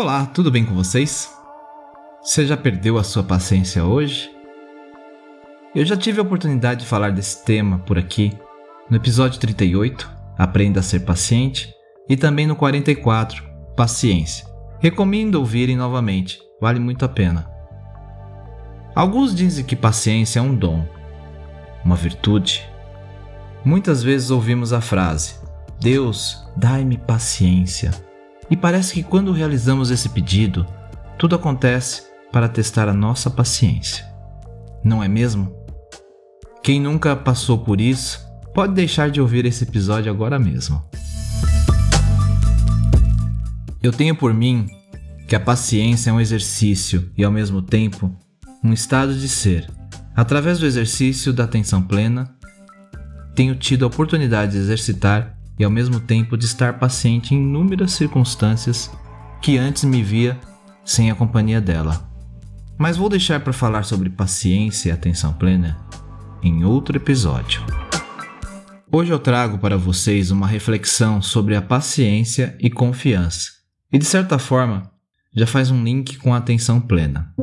Olá, tudo bem com vocês? Você já perdeu a sua paciência hoje? Eu já tive a oportunidade de falar desse tema por aqui no episódio 38, Aprenda a ser paciente, e também no 44, Paciência. Recomendo ouvirem novamente, vale muito a pena. Alguns dizem que paciência é um dom, uma virtude. Muitas vezes ouvimos a frase: Deus, dai-me paciência e parece que quando realizamos esse pedido, tudo acontece para testar a nossa paciência. Não é mesmo? Quem nunca passou por isso, pode deixar de ouvir esse episódio agora mesmo. Eu tenho por mim que a paciência é um exercício e, ao mesmo tempo, um estado de ser. Através do exercício da atenção plena, tenho tido a oportunidade de exercitar e ao mesmo tempo de estar paciente em inúmeras circunstâncias que antes me via sem a companhia dela. Mas vou deixar para falar sobre paciência e atenção plena em outro episódio. Hoje eu trago para vocês uma reflexão sobre a paciência e confiança, e de certa forma já faz um link com a atenção plena.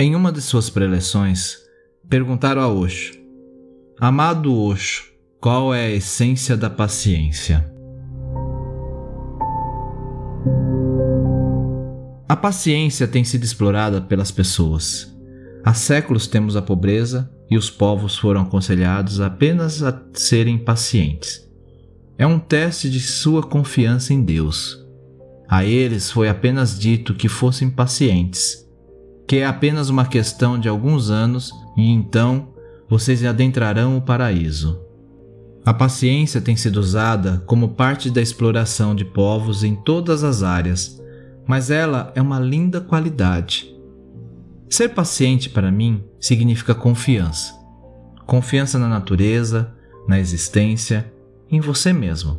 Em uma de suas preleções, perguntaram a Osho: Amado Osho, qual é a essência da paciência? A paciência tem sido explorada pelas pessoas. Há séculos temos a pobreza e os povos foram aconselhados apenas a serem pacientes. É um teste de sua confiança em Deus. A eles foi apenas dito que fossem pacientes que é apenas uma questão de alguns anos e então vocês adentrarão o paraíso. A paciência tem sido usada como parte da exploração de povos em todas as áreas, mas ela é uma linda qualidade. Ser paciente para mim significa confiança. Confiança na natureza, na existência, em você mesmo.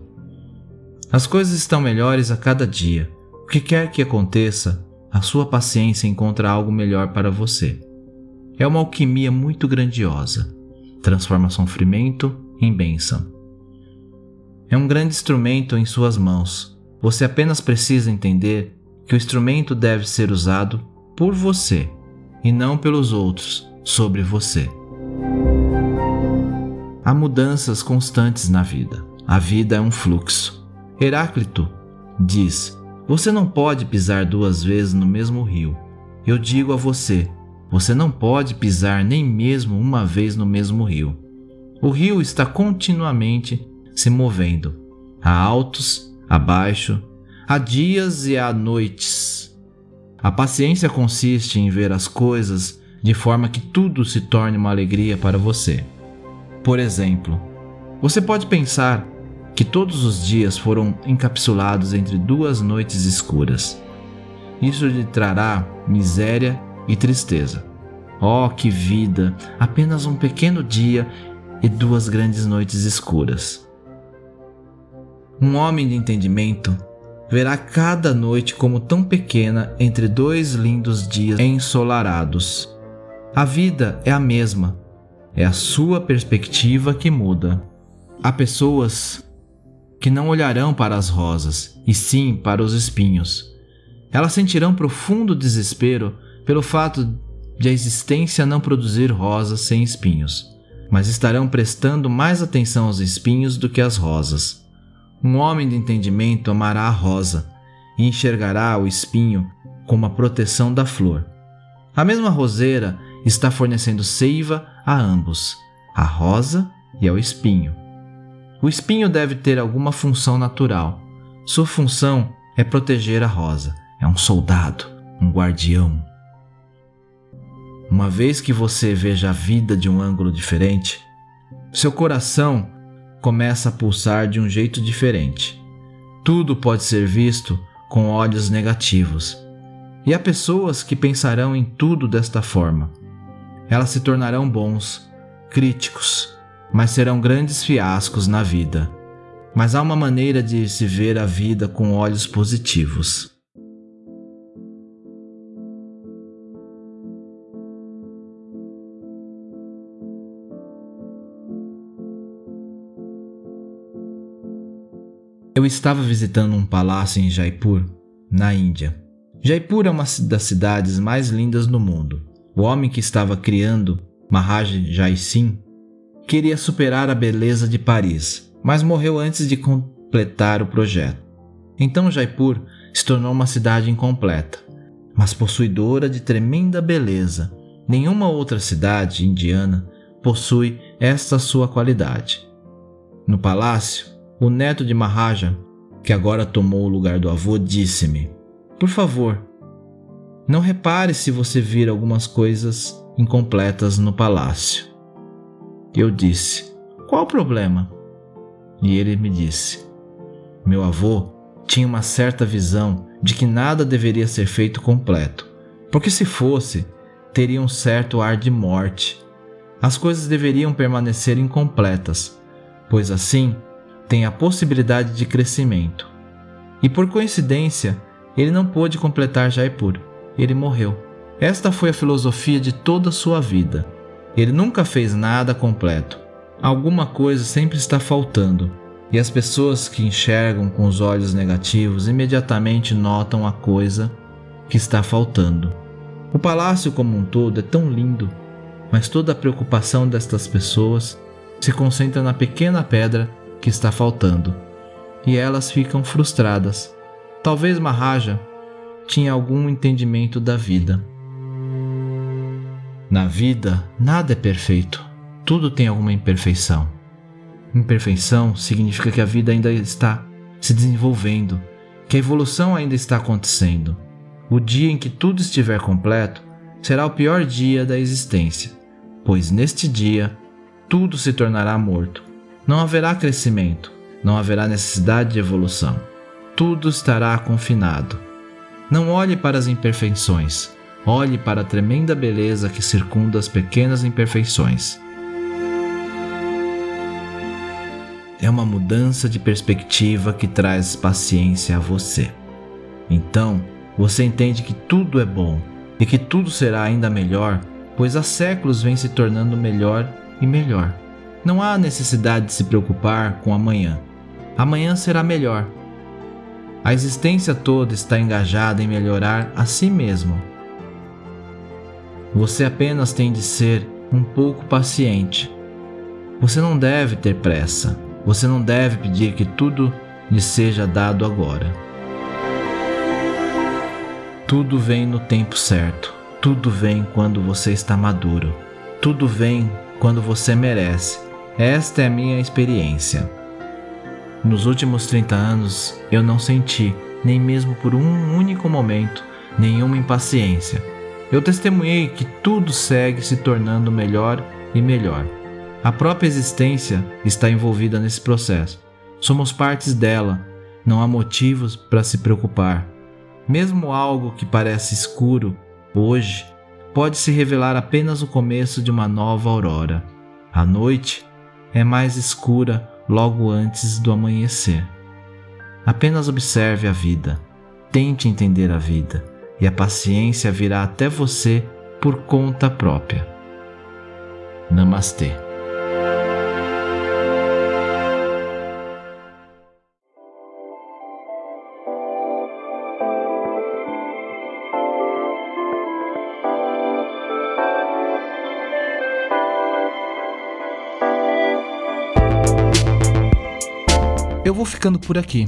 As coisas estão melhores a cada dia. O que quer que aconteça, a sua paciência encontra algo melhor para você. É uma alquimia muito grandiosa. Transforma sofrimento em bênção. É um grande instrumento em suas mãos. Você apenas precisa entender que o instrumento deve ser usado por você e não pelos outros sobre você. Há mudanças constantes na vida. A vida é um fluxo. Heráclito diz você não pode pisar duas vezes no mesmo rio. Eu digo a você, você não pode pisar nem mesmo uma vez no mesmo rio. O rio está continuamente se movendo. Há altos, há baixo, há dias e há noites. A paciência consiste em ver as coisas de forma que tudo se torne uma alegria para você. Por exemplo, você pode pensar que todos os dias foram encapsulados entre duas noites escuras. Isso lhe trará miséria e tristeza. Oh, que vida! Apenas um pequeno dia e duas grandes noites escuras. Um homem de entendimento verá cada noite como tão pequena entre dois lindos dias ensolarados. A vida é a mesma, é a sua perspectiva que muda. Há pessoas que não olharão para as rosas, e sim para os espinhos. Elas sentirão profundo desespero pelo fato de a existência não produzir rosas sem espinhos, mas estarão prestando mais atenção aos espinhos do que às rosas. Um homem de entendimento amará a rosa e enxergará o espinho como a proteção da flor. A mesma roseira está fornecendo seiva a ambos, a rosa e ao espinho. O espinho deve ter alguma função natural. Sua função é proteger a rosa. É um soldado, um guardião. Uma vez que você veja a vida de um ângulo diferente, seu coração começa a pulsar de um jeito diferente. Tudo pode ser visto com olhos negativos. E há pessoas que pensarão em tudo desta forma. Elas se tornarão bons, críticos, mas serão grandes fiascos na vida. Mas há uma maneira de se ver a vida com olhos positivos. Eu estava visitando um palácio em Jaipur, na Índia. Jaipur é uma das cidades mais lindas do mundo. O homem que estava criando Maharaj Jai Singh queria superar a beleza de Paris, mas morreu antes de completar o projeto. Então Jaipur se tornou uma cidade incompleta, mas possuidora de tremenda beleza. Nenhuma outra cidade indiana possui esta sua qualidade. No palácio, o neto de Maharaja, que agora tomou o lugar do avô, disse-me: Por favor, não repare se você vir algumas coisas incompletas no palácio. Eu disse: Qual o problema? E ele me disse: Meu avô tinha uma certa visão de que nada deveria ser feito completo, porque se fosse, teria um certo ar de morte. As coisas deveriam permanecer incompletas, pois assim tem a possibilidade de crescimento. E por coincidência, ele não pôde completar Jaipur. Ele morreu. Esta foi a filosofia de toda a sua vida. Ele nunca fez nada completo. Alguma coisa sempre está faltando. E as pessoas que enxergam com os olhos negativos imediatamente notam a coisa que está faltando. O palácio como um todo é tão lindo, mas toda a preocupação destas pessoas se concentra na pequena pedra que está faltando, e elas ficam frustradas. Talvez Mahaja tinha algum entendimento da vida. Na vida, nada é perfeito. Tudo tem alguma imperfeição. Imperfeição significa que a vida ainda está se desenvolvendo, que a evolução ainda está acontecendo. O dia em que tudo estiver completo será o pior dia da existência, pois neste dia tudo se tornará morto não haverá crescimento, não haverá necessidade de evolução. Tudo estará confinado. Não olhe para as imperfeições, olhe para a tremenda beleza que circunda as pequenas imperfeições. É uma mudança de perspectiva que traz paciência a você. Então, você entende que tudo é bom e que tudo será ainda melhor, pois há séculos vem se tornando melhor e melhor. Não há necessidade de se preocupar com amanhã. Amanhã será melhor. A existência toda está engajada em melhorar a si mesmo. Você apenas tem de ser um pouco paciente. Você não deve ter pressa. Você não deve pedir que tudo lhe seja dado agora. Tudo vem no tempo certo. Tudo vem quando você está maduro. Tudo vem quando você merece esta é a minha experiência. Nos últimos 30 anos, eu não senti, nem mesmo por um único momento, nenhuma impaciência. Eu testemunhei que tudo segue se tornando melhor e melhor. A própria existência está envolvida nesse processo. Somos partes dela, não há motivos para se preocupar. Mesmo algo que parece escuro, hoje, pode se revelar apenas o começo de uma nova aurora. A noite é mais escura logo antes do amanhecer. Apenas observe a vida, tente entender a vida, e a paciência virá até você por conta própria. Namastê. Eu vou ficando por aqui.